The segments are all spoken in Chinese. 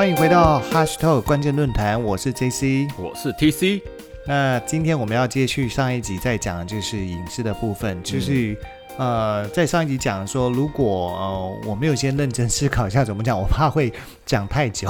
欢迎回到 Hashtag 关键论坛，我是 JC。我是 TC，那今天我们要接续上一集在讲的就是影视的部分，就是、呃，在上一集讲说，如果呃我没有先认真思考一下怎么讲，我怕会讲太久，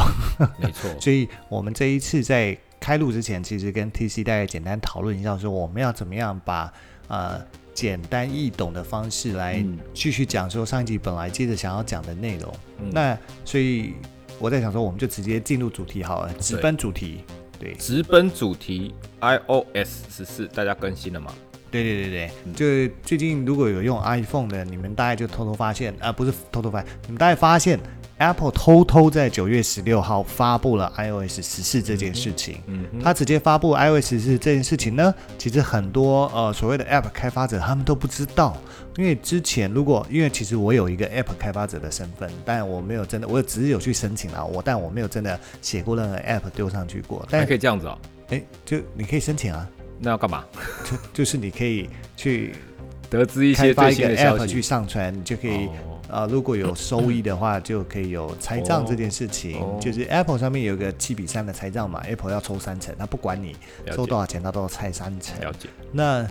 没错，所以我们这一次在开录之前，其实跟 TC 大概简单讨论一下，说我们要怎么样把呃简单易懂的方式来嗯。继续讲说上一集本来接着想要讲的内容。嗯。那所以我在想说，我们就直接进入主题好了，直奔主题。对，直奔主题 iOS 十四，大家更新了吗？对对对对，嗯就最近如果有用 iPhone 的，你们大概就偷偷发现，啊、不是偷偷发现，你们大概发现 Apple 偷偷在九月十六号发布了 iOS 十四这件事情。嗯哼，它直接发布 iOS 十四这件事情呢，其实很多呃所谓的 App 开发者他们都不知道，因为之前如果因为其实我有一个 App 开发者的身份，但我没有真的，我只是有去申请了，我但我没有真的写过任何 App 丢上去过。还但可以这样子哦。哎，就你可以申请啊，那要干嘛？就就是你可以去得知一些最新的消 App 去。上传，你就可以。哦呃，如果有收益的话，就可以有拆账哦这件事情。哦就是 Apple 上面有个七比三的拆账嘛，Apple 要抽三成，它不管你收多少钱，它都要拆三成。了解。那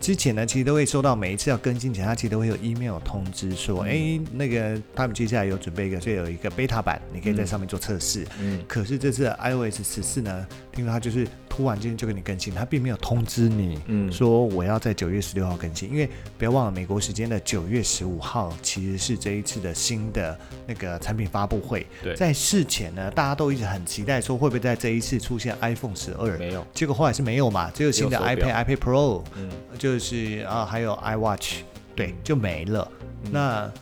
之前呢，其实都会收到每一次要更新前，它其实都会有 email 通知说，嗯哎、那个他们接下来有准备一个，所以有一个 beta 版，你可以在上面做测试。嗯，可是这次 iOS 十四呢，听说他就是突然间就给你更新，他并没有通知你。嗯说我要在九月十六号更新，因为不要忘了美国时间的九月十五号其实是这一次的新的那个产品发布会。对在事前呢，大家都一直很期待说会不会在这一次出现 iPhone 十二，没有。结果后来是没有嘛，只有新的 iPad、iPad Pro，嗯就是啊还有 iWatch，对，就没了。嗯那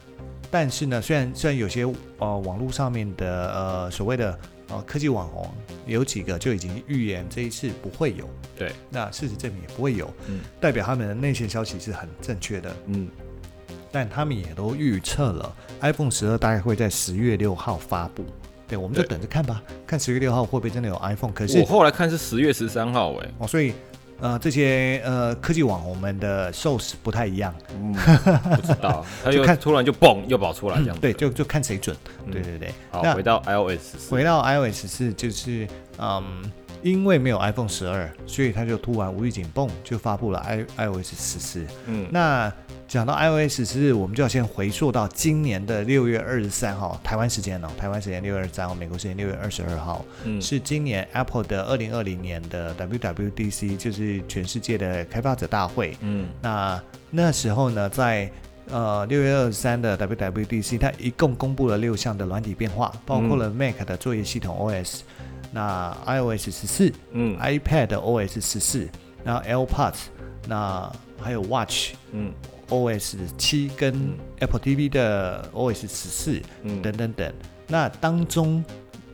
但是呢，虽然虽然有些呃网络上面的呃所谓的呃科技网红有几个就已经预言这一次不会有，对，那事实证明也不会有，嗯。代表他们的内线消息是很正确的，嗯，但他们也都预测了 iPhone 十二大概会在十月六号发布。对，我们就等着看吧，看十月六号会不会真的有 iPhone。可是我后来看是十月十三号，哎，哦，所以呃，这些呃科技网红们的 source 不太一样，嗯，不知道，他就看突然就蹦又跑出来这样子。对，就就看谁准。嗯对对对。好，那回到 iOS 四。回到 iOS 是就是嗯，因为没有 iPhone 十二，所以他就突然无预警蹦就发布了 i iOS 十四。嗯，那讲到 iOS 十四，我们就要先回溯到今年的六月二十三号，台湾时间哦，台湾时间六月二十三号，美国时间六月二十二号，嗯。是今年 Apple 的二零二零年的 WWDC，就是全世界的开发者大会。嗯。那那时候呢，在呃六月二十三的 WWDC，它一共公布了六项的软体变化，包括了 Mac 的作业系统 OS，、那 iOS 十四、嗯。iPad OS 十四，然后 AirPods，那还有 Watch 嗯 OS 七跟 Apple TV 的 OS 十四嗯。等等等。那当中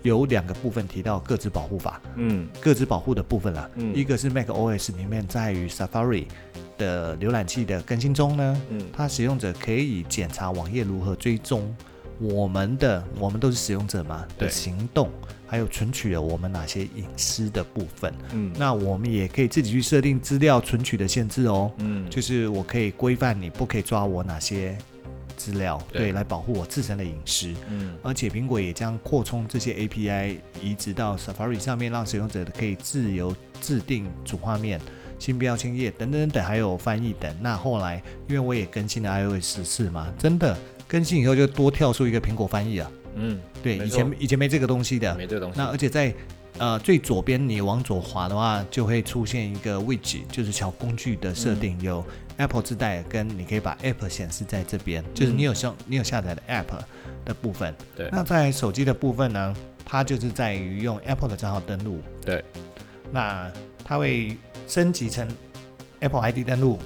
有两个部分提到各自保护法，嗯。各自保护的部分啦，嗯。一个是 Mac OS 里面在于 Safari 的浏览器的更新中呢，嗯。它使用者可以检查网页如何追踪我们的，我们都是使用者嘛的行动，还有存取了我们哪些隐私的部分。嗯那我们也可以自己去设定资料存取的限制哦，嗯，就是我可以规范你不可以抓我哪些资料，对对，来保护我自身的隐私。嗯而且苹果也将扩充这些 API 移植到 Safari 上面，让使用者可以自由制定主画面、新标签页等等等等，还有翻译等。那后来因为我也更新了 iOS 十四嘛，真的更新以后就多跳出一个苹果翻译啊。嗯，对，以前以前没这个东西的。没这个东西。那而且在呃最左边你往左滑的话，就会出现一个 widget，就是小工具的设定，有 Apple 自带跟你可以把 App 显示在这边，就是你有下你有下载的 App 的部分。对那在手机的部分呢，它就是在于用 Apple 的账号登录，对，那它会升级成 Apple ID 登录，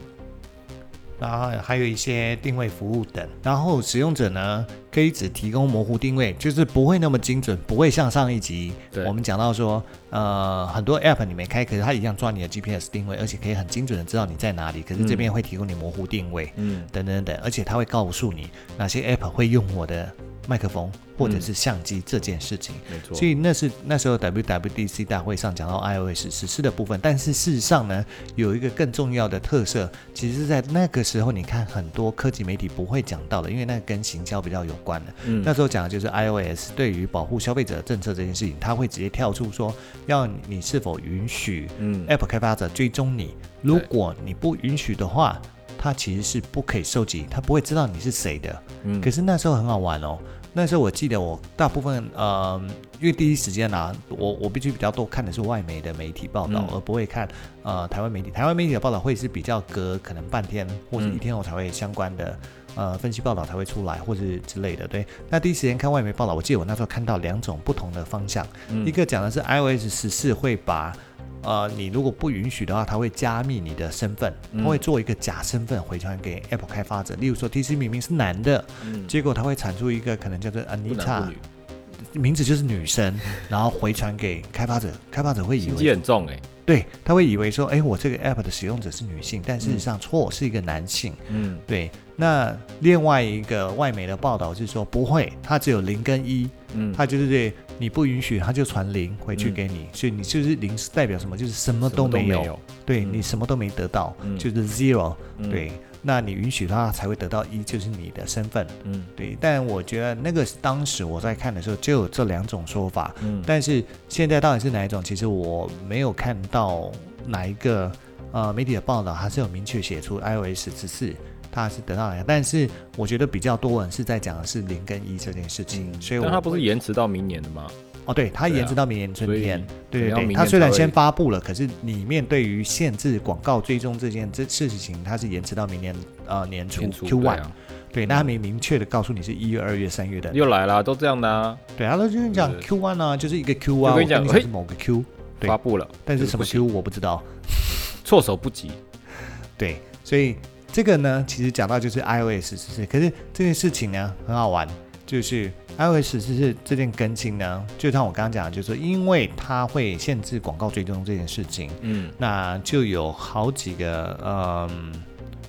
然后还有一些定位服务等。然后使用者呢，可以只提供模糊定位，就是不会那么精准，不会像上一集对我们讲到说，呃，很多 App 你没开，可是它一样抓你的 GPS 定位，而且可以很精准的知道你在哪里。可是这边会提供你模糊定位。嗯等等等，而且它会告诉你哪些 App 会用我的麦克风或者是相机这件事情。没错。所以那是那时候 WWDC 大会上讲到 iOS 实施的部分，但是事实上呢，有一个更重要的特色，其实是在那个时候，你看很多科技媒体不会讲到的，因为那跟行销比较有关的。嗯那时候讲的就是 iOS 对于保护消费者政策这件事情，它会直接跳出说，要你是否允许嗯 App 开发者追踪你，如果你不允许的话，他其实是不可以收集，他不会知道你是谁的。嗯可是那时候很好玩哦，那时候我记得我大部分呃，因为第一时间啊，我我必须比较多看的是外媒的媒体报道，嗯而不会看呃台湾媒体。台湾媒体的报道会是比较隔可能半天或者嗯一天后才会相关的。呃，分析报道才会出来，或者是之类的，对。那第一时间看外媒报道，我记得我那时候看到两种不同的方向，嗯。一个讲的是 iOS 十四会把，呃，你如果不允许的话，它会加密你的身份，它嗯会做一个假身份回传给 Apple 开发者。例如说，TC 明明是男的，嗯。结果它会产出一个可能叫做 Anita，名字就是女生，然后回传给开发者，开发者会以为，很重哎。对，他会以为说，哎，我这个 App 的使用者是女性，但事实上错，是一个男性。嗯对，那另外一个外媒的报道是说，不会，它只有零跟一，嗯，它就是对你不允许，他就传零回去嗯。给你，所以你就是零是代表什么？就是什么都没有，对你什么都没得到，嗯。就是 zero、嗯，对，那你允许他才会得到一，就是你的身份。嗯。对，但我觉得那个当时我在看的时候就有这两种说法，嗯。但是现在到底是哪一种，其实我没有看到哪一个呃媒体的报道，还是有明确写出 iOS 十四。它是得到哪个？但是我觉得比较多人是在讲的是零跟一这件事情，所以我嗯但它不是延迟到明年的吗？哦，对，它对啊延迟到明年春天，对对对，可能要明它虽然先发布了，可是里面对于限制广告追踪这件这事情，它是延迟到明年呃年初 Q one，啊对，那他没明确的告诉你是一月、二月、三月的，又来了，都这样的啊，对，他都就跟你讲 Q one 啊，就是一个 Q 啊，就跟我你讲嘿跟你讲是某个 Q，对发布了，但是什么 Q 我不知道，措手不及。对，所以这个呢，其实讲到就是 iOS 十四，可是这件事情呢很好玩，就是 iOS 十四这件更新呢，就像我刚刚讲的，就是说因为它会限制广告追踪这件事情，嗯那就有好几个嗯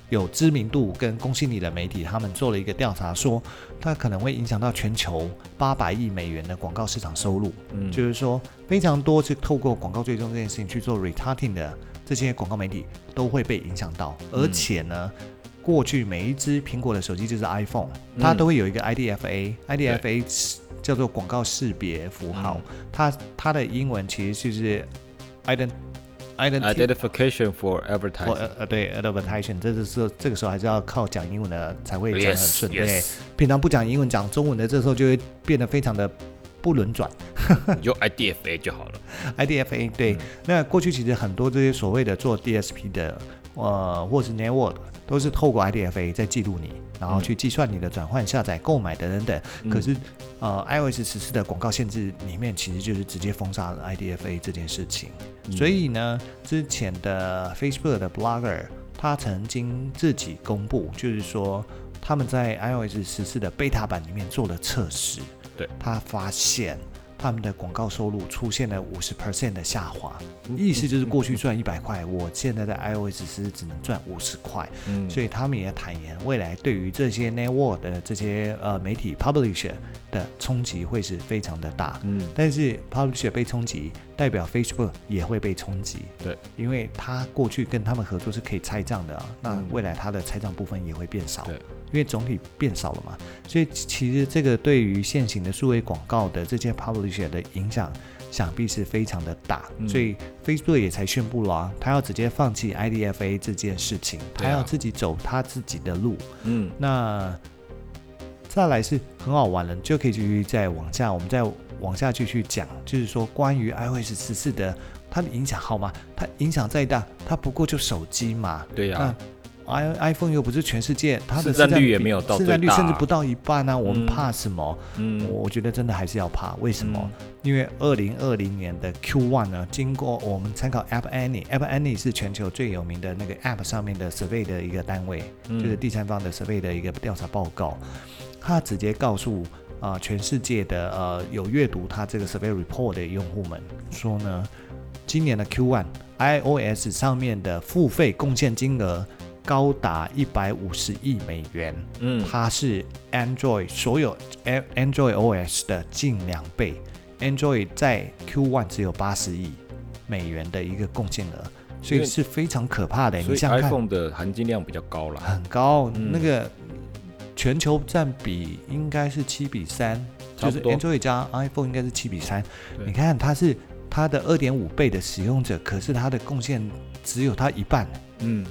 有知名度跟公信力的媒体，他们做了一个调查说它可能会影响到全球八百亿美元的广告市场收入。嗯，就是说非常多是透过广告追踪这件事情去做 retargeting 的这些广告媒体都会被影响到，嗯而且呢。过去每一只苹果的手机就是 iPhone，它嗯都会有一个 IDFA，IDFA 是叫做广告识别符号，它它的英文其实就是 ident identification for advertising。呃呃对 advertising，这个时候这个时候还是要靠讲英文的才会讲得很 Yes, 顺，对 yes，平常不讲英文讲中文的，这时候就会变得非常的不轮转。你就 IDFA 就好了。IDFA 对，嗯。那过去其实很多这些所谓的做 DSP 的，呃，或是 network 都是透过 IDFA 在记录你，然后嗯。去计算你的转换、下载、购买等等等。嗯。可是，呃，iOS 十四的广告限制里面其实就是直接封杀了 IDFA 这件事情。嗯。所以呢，之前的 Facebook 的 Blogger 他曾经自己公布，就是说他们在 iOS 十四的 beta 版里面做了测试，对，他发现他们的广告收入出现了五十 percent 的下滑，嗯意思就是过去赚一百块，我现在在 iOS 是只能赚五十块，嗯，所以他们也坦言，未来对于这些 network 的这些呃媒体 publisher 的冲击会是非常的大。嗯。但是 publisher 被冲击，代表 Facebook 也会被冲击。对，因为他过去跟他们合作是可以拆账的啊，那嗯。未来他的拆账部分也会变少。对，因为总体变少了嘛，所以其实这个对于现行的数位广告的这些 publisher 的影响，想必是非常的大。嗯所以 Facebook 也才宣布了啊，他要直接放弃 IDFA 这件事情，他要自己走他自己的路。嗯那再来是很好玩了，就可以继续再往下，我们再往下继续讲，就是说关于 iOS 十四的它的影响好吗？它影响再大，它不过就手机嘛。对呀、那 i iPhone 又不是全世界，它的市占率也没有到市占率甚至不到一半啊！我们嗯怕什么？嗯，我觉得真的还是要怕，为什么？嗯因为二零二零年的 Q one 呢，经过我们参考 App Annie，App Annie 是全球最有名的那个 App 上面的 survey 的一个单位，嗯就是第三方的 survey 的一个调查报告，它直接告诉啊、呃全世界的呃有阅读它这个 survey report 的用户们说呢，今年的 Q one iOS 上面的付费贡献金额高达一百五十亿美元，嗯，它是 Android 所有 Android OS 的近两倍。Android 在 Q1 只有八十亿美元的一个贡献额，所以是非常可怕的。你想想看，iPhone 的含金量比较高了。很高，嗯那个全球占比应该是七比三，就是 Android 加 iPhone 应该是七比三。你看它是它的二点五倍的使用者，可是它的贡献只有它一半。嗯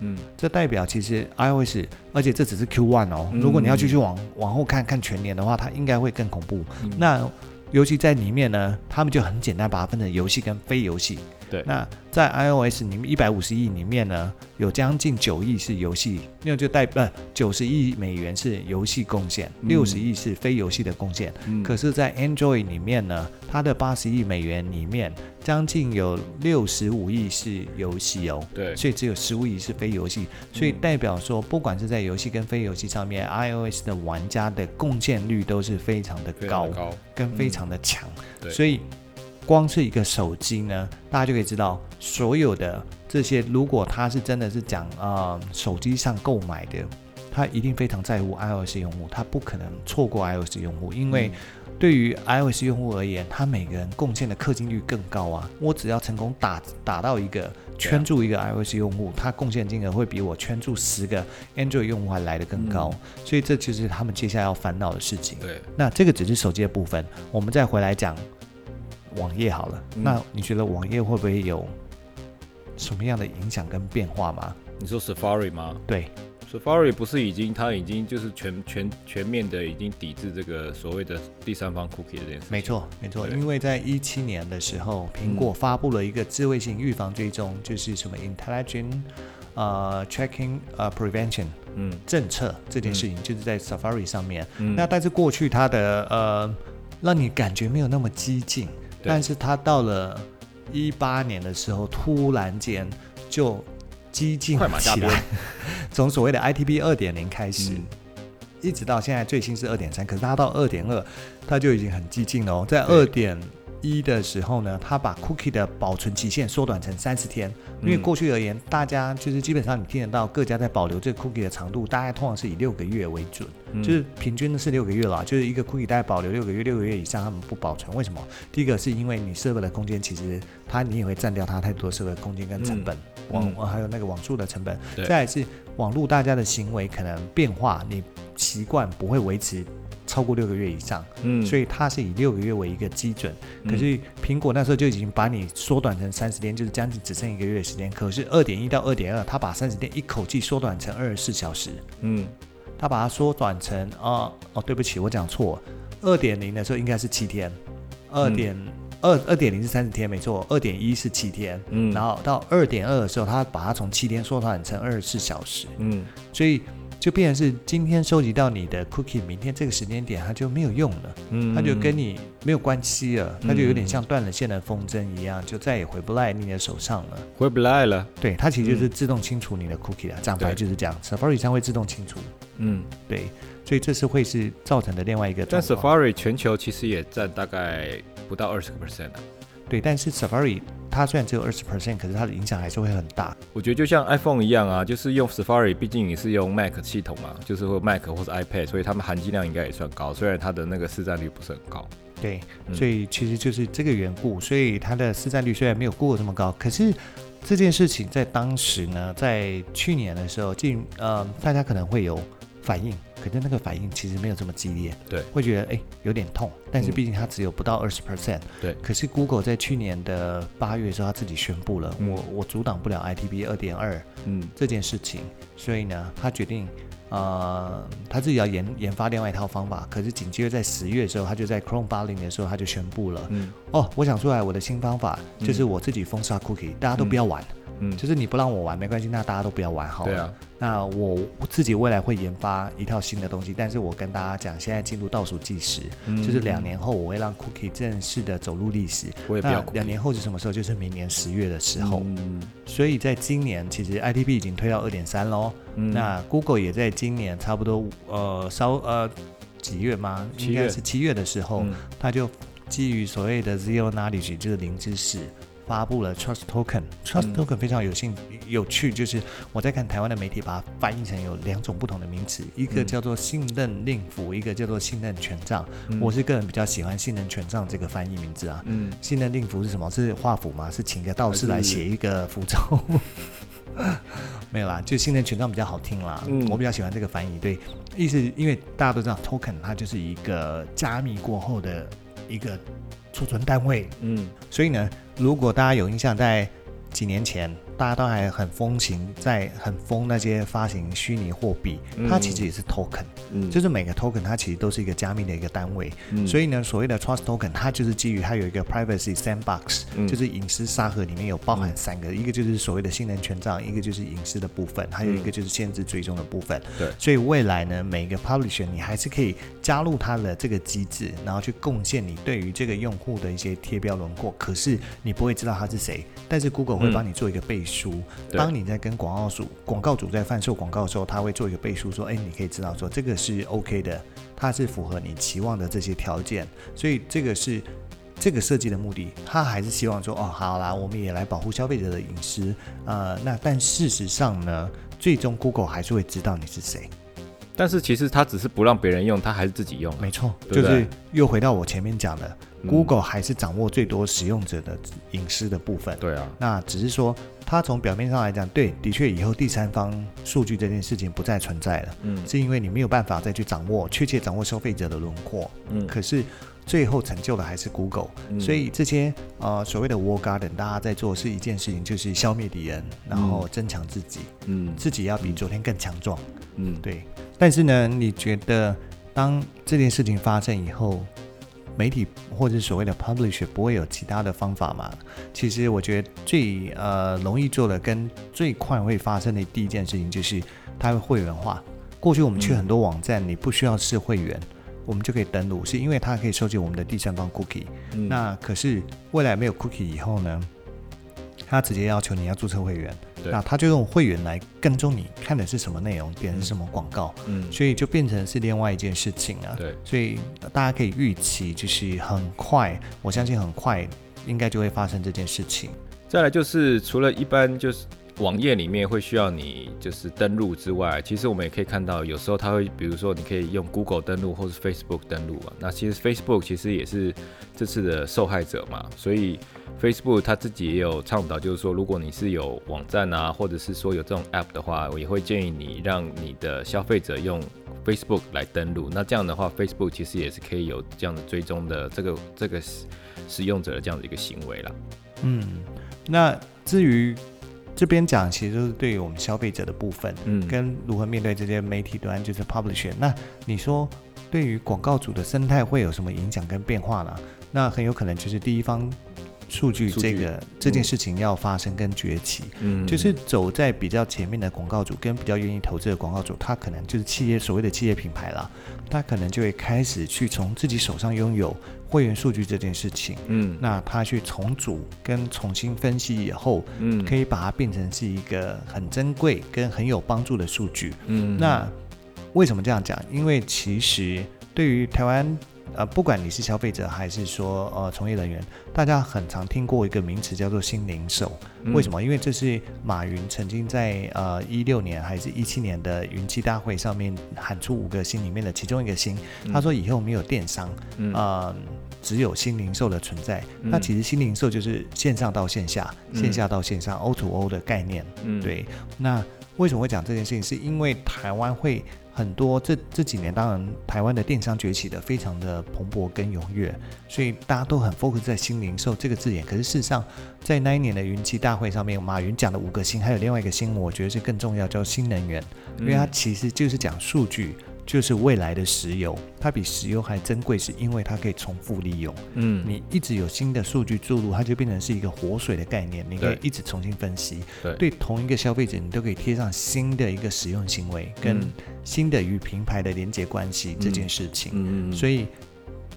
嗯，这代表其实 iOS，而且这只是 Q1 哦。嗯如果你要继续往往后看看全年的话，它应该会更恐怖。嗯那尤其在里面呢，他们就很简单把它分成游戏跟非游戏。对那在 iOS 里面一百五十亿里面呢，有将近九亿是游戏，那就代呃九十亿美元是游戏贡献，嗯六十亿是非游戏的贡献。嗯可是，在 Android 里面呢，它的八十亿美元里面，将近有六十五亿是游戏哦。对，所以只有十五亿是非游戏，所以代表说，不管是在游戏跟非游戏上面，iOS 的玩家的贡献率都是非常的高非常的，高。跟非常的强。对所以光是一个手机呢，大家就可以知道，所有的这些，如果他是真的是讲啊、呃手机上购买的，他一定非常在乎 iOS 用户，他不可能错过 iOS 用户，因为对于 iOS 用户而言，他每个人贡献的氪金率更高啊。我只要成功打打到一个圈住一个 iOS 用户，他贡献金额会比我圈住十个 Android 用户还来得更高，所以这就是他们接下来要烦恼的事情。对，那这个只是手机的部分，我们再回来讲网页好了。嗯那你觉得网页会不会有什么样的影响跟变化吗？你说 Safari 吗对，？Safari 不是已经它已经就是全全全面的已经抵制这个所谓的第三方 cookie 这件事情。没错，没错，对因为在一七年的时候，苹果发布了一个智慧型预防追踪，就是什么 intelligent 呃 tracking 呃 prevention 嗯政策这件事情，就是在 Safari 上面。嗯，那但是过去它的呃，让你感觉没有那么激进，对但是他到了一八年的时候，突然间就激进起来，从所谓的 ITB 二点零开始。嗯一直到现在最新是二点三，可是他到二点二，他就已经很激进了哦。在二点一的时候呢，它把 cookie 的保存期限缩短成三十天，因为嗯。过去而言，大家就是基本上你听得到各家在保留这个 cookie 的长度，大概通常是以六个月为准，嗯。就是平均的是六个月啦，就是一个 cookie 大概保留六个月，六个月以上他们不保存，为什么？第一个是因为你 server 的空间其实它你也会占掉它太多 server 空间跟成本，网、嗯。还有那个网速的成本，对。再来是网络大家的行为可能变化，你习惯不会维持超过六个月以上，嗯，所以它是以六个月为一个基准。可是苹果那时候就已经把你缩短成三十天，就是将近只剩一个月的时间。可是二点一到二点二，它把三十天一口气缩短成二十四小时，嗯。它把它缩短成哦哦，对不起，我讲错，二点零的时候应该是七天，二点二二点零是三十天没错，二点一是七天，嗯，然后到二点二的时候，它把它从七天缩短成二十四小时。嗯。所以就变成是今天收集到你的 cookie，明天这个时间点它就没有用了，嗯，它就跟你没有关系了，它就有点嗯像断了线的风筝一样，就再也回不来你的手上了。回不来了。对，它其实就是自动清除你的 cookie 的，讲白对就是这样，Safari 上会自动清除。嗯，对，所以这是会是造成的另外一个但。Safari 全球其实也占大概不到二十个 percent 啊。对，但是 Safari 它虽然只有二十 percent，可是它的影响还是会很大。我觉得就像 iPhone 一样啊，就是用 Safari，毕竟你是用 Mac 系统嘛，就是或 Mac 或是 iPad，所以它们含金量应该也算高，虽然它的那个市占率不是很高。对，嗯所以其实就是这个缘故，所以它的市占率虽然没有 Google 这么高，可是这件事情在当时呢，在去年的时候，进呃大家可能会有反应，可是那个反应其实没有这么激烈，对，会觉得哎有点痛，但是嗯。毕竟它只有不到二十 percent，对。可是 Google 在去年的八月的时候，他自己宣布了，嗯。我我阻挡不了 ITB 二点二嗯。这件事情，所以呢，他决定。呃，他自己要研研发另外一套方法，可是紧接着在十月的时候，他就在 Chrome 八零的时候，他就宣布了，嗯。哦，我想出来我的新方法，就是我自己封杀 cookie，、大家都不要玩，嗯，就是你不让我玩没关系，那大家都不要玩好了。对啊，那我我自己未来会研发一套新的东西，但是我跟大家讲，现在进入倒数计时，嗯就是两年后我会让 cookie 正式的走入历史。我也不要那两年后是什么时候？就是明年十月的时候。嗯所以在今年，其实 ITP 已经推到二点三喽。嗯那 Google 也在今年差不多呃稍呃几月吗？应该七月是七月的时候，嗯它就基于所谓的 zero knowledge，就是零知识，发布了 Trust Token。Trust Token 非常有兴有趣，就是我在看台湾的媒体把它翻译成有两种不同的名词，一个叫做信任令符，一个叫做信任权杖。我是个人比较喜欢信任权杖这个翻译名字啊。嗯，信任令符是什么？是画符吗？是请个道士来写一个符咒？没有啦，就信任权杖比较好听啦。嗯我比较喜欢这个翻译。对，意思因为大家都知道 token 它就是一个加密过后的一个储存单位，嗯。所以呢，如果大家有印象，在几年前大家都还很风行，在很疯那些发行虚拟货币，它其实也是 token，、嗯，就是每个 token 它其实都是一个加密的一个单位。嗯。所以呢，所谓的 trust token，它就是基于它有一个 privacy sandbox，、嗯。就是隐私沙盒里面有包含三个，一个就是所谓的信任权杖，一个就是隐私的部分，还有一个就是限制追踪的部分。对。所以未来呢，每一个 publisher 你还是可以加入它的这个机制，然后去贡献你对于这个用户的一些贴标轮廓，可是你不会知道他是谁，但是 Google 会帮你做一个背书。当你在跟广告主广告主在贩售广告的时候，他会做一个背书，说，哎，你可以知道说这个是 OK 的，它是符合你期望的这些条件，所以这个是。这个设计的目的，他还是希望说，哦，好啦，我们也来保护消费者的隐私，呃，那但事实上呢，最终 Google 还是会知道你是谁。但是其实他只是不让别人用，他还是自己用啊。没错，对对？就是又回到我前面讲的、嗯。G o o g l e 还是掌握最多使用者的隐私的部分。对啊，那只是说，它从表面上来讲，对，的确以后第三方数据这件事情不再存在了，嗯。是因为你没有办法再去掌握确切掌握消费者的轮廓。嗯。可是最后成就的还是 Google，、嗯。所以这些呃所谓的 War Garden，大家在做是一件事情，就是消灭敌人，然后增强自己，嗯。自己要比昨天更强壮。嗯，对，但是呢，你觉得当这件事情发生以后，媒体或者所谓的 publisher 不会有其他的方法吗？其实我觉得最呃容易做的跟最快会发生的第一件事情就是它会会员化。过去我们去很多网站，你不需要是会员。我们就可以登录，是因为它可以收集我们的第三方 cookie。嗯那可是未来没有 cookie 以后呢，它直接要求你要注册会员，对那他就用会员来跟踪你看的是什么内容，点的是什么广告，嗯所以就变成是另外一件事情啊。对，所以大家可以预期，就是很快，我相信很快应该就会发生这件事情。再来就是除了一般就是网页里面会需要你就是登录之外，其实我们也可以看到，有时候它会，比如说你可以用 Google 登录或是 Facebook 登录啊。那其实 Facebook 其实也是这次的受害者嘛，所以 Facebook 它自己也有倡导，就是说如果你是有网站啊，或者是说有这种 App 的话，我也会建议你让你的消费者用 Facebook 来登录。那这样的话，Facebook 其实也是可以有这样的追踪的这个这个使使用者的这样的一个行为啦。嗯，那至于这边讲，其实就是对于我们消费者的部分，嗯跟如何面对这些媒体端，就是 publisher。那你说对于广告主的生态会有什么影响跟变化呢？那很有可能就是第一方数据这个这件事情要发生跟崛起。嗯就是走在比较前面的广告主跟比较愿意投资的广告主，他可能就是企业所谓的企业品牌啦，他可能就会开始去从自己手上拥有会员数据这件事情，嗯那他去重组跟重新分析以后，嗯可以把它变成是一个很珍贵跟很有帮助的数据。嗯那为什么这样讲？因为其实对于台湾，呃，不管你是消费者还是说呃从业人员，大家很常听过一个名词叫做新零售。为什么？么？因为这是马云曾经在呃一六年还是一七年的云栖大会上面喊出五个新里面的其中一个新。他说以后没有电商，嗯呃，只有新零售的存在。嗯那其实新零售就是线上到线下，嗯线下到线上，O to O 的概念。嗯，对，那为什么会讲这件事情？是因为台湾会很多这这几年，当然台湾的电商崛起的非常的蓬勃跟踊跃，所以大家都很 focus 在新零售这个字眼。可是事实上，在那一年的云栖大会上面，马云讲的五个新，还有另外一个新，我觉得是更重要，叫新能源，因为它其实就是讲数据。就是未来的石油，它比石油还珍贵，是因为它可以重复利用。嗯。你一直有新的数据注入，它就变成是一个活水的概念，你可以一直重新分析。对。对同一个消费者，你都可以贴上新的一个使用行为跟嗯。新的与品牌的连接关系这件事情。嗯嗯，所以，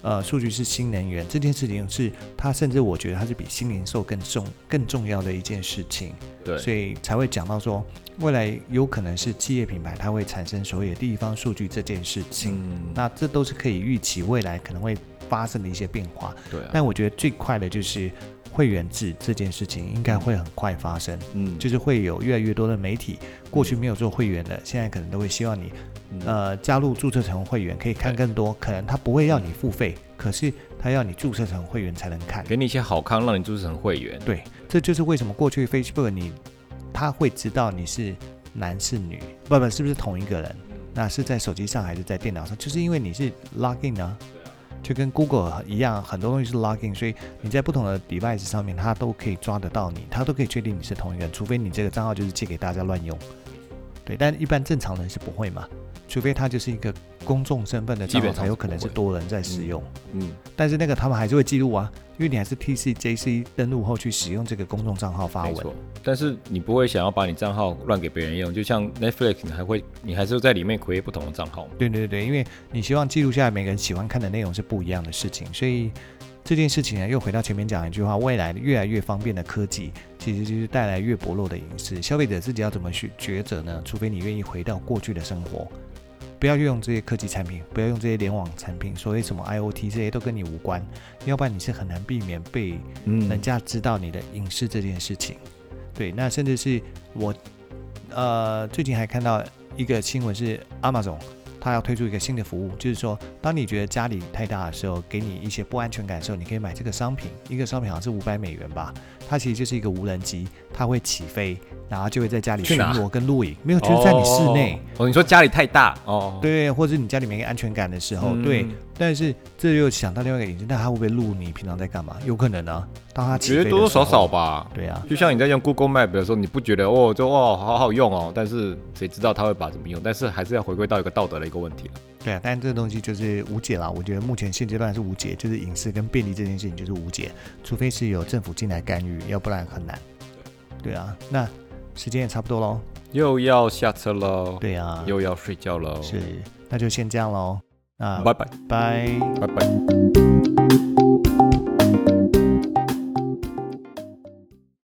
呃，数据是新能源这件事情是它，甚至我觉得它是比新零售更重更重要的一件事情。对，所以才会讲到说，未来有可能是企业品牌它会产生所谓的地方数据这件事情。嗯那这都是可以预期未来可能会发生的一些变化。对啊，但我觉得最快的就是会员制这件事情，应该会很快发生。嗯，就是会有越来越多的媒体，过去没有做会员的，现在可能都会希望你，嗯呃，加入注册成会员，可以看更多。可能他不会要你付费，可是他要你注册成会员才能看。给你一些好康，让你注册成会员。对，这就是为什么过去 Facebook 你他会知道你是男是女，不不是不是同一个人，那是在手机上还是在电脑上，就是因为你是 login 啊，就跟 Google 一样，很多东西是 login，所以你在不同的 device 上面，它都可以抓得到你，它都可以确定你是同一个人，除非你这个账号就是借给大家乱用。对，但一般正常人是不会嘛，除非它就是一个公众身份的账号，基本上是才有可能是多人在使用。嗯，但是那个他们还是会记录啊，因为你还是 TCJC 登录后去使用这个公众账号发文。没错。但是你不会想要把你账号乱给别人用，就像 Netflix，你还会，你还是在里面 create 不同的账号。对对对，因为你希望记录下来每个人喜欢看的内容是不一样的事情，所以这件事情呢，又回到前面讲一句话：未来越来越方便的科技，其实就是带来越薄弱的隐私。消费者自己要怎么去抉择呢？除非你愿意回到过去的生活，不要用这些科技产品，不要用这些联网产品，所谓什么 IOT 这些都跟你无关，要不然你是很难避免被嗯人家知道你的隐私这件事情。对，那甚至是我，呃，最近还看到一个新闻是 Amazon，它要推出一个新的服务，就是说，当你觉得家里太大的时候，给你一些不安全感的时候，你可以买这个商品，一个商品好像是五百美元吧，它其实就是一个无人机，它会起飞，然后就会在家里巡逻跟录影，没有，就是在你室内。哦。哦，你说家里太大哦。对，或者你家里没安全感的时候，嗯对，但是这又想到另外一个隐私，那它会不会录你平常在干嘛？有可能啊，当它起觉飞多多少少吧。对啊，就像你在用 Google Map 的时候，你不觉得哦，就哦好好用哦，但是谁知道他会把怎么用？但是还是要回归到一个道德的一个问题了。对啊，但这个东西就是无解啦。我觉得目前现阶段是无解，就是隐私跟便利这件事情就是无解，除非是有政府进来干预，要不然很难。对啊，那时间也差不多喽。又要下车喽，对啊，又要睡觉喽，是，那就先这样喽。那拜拜拜。拜拜。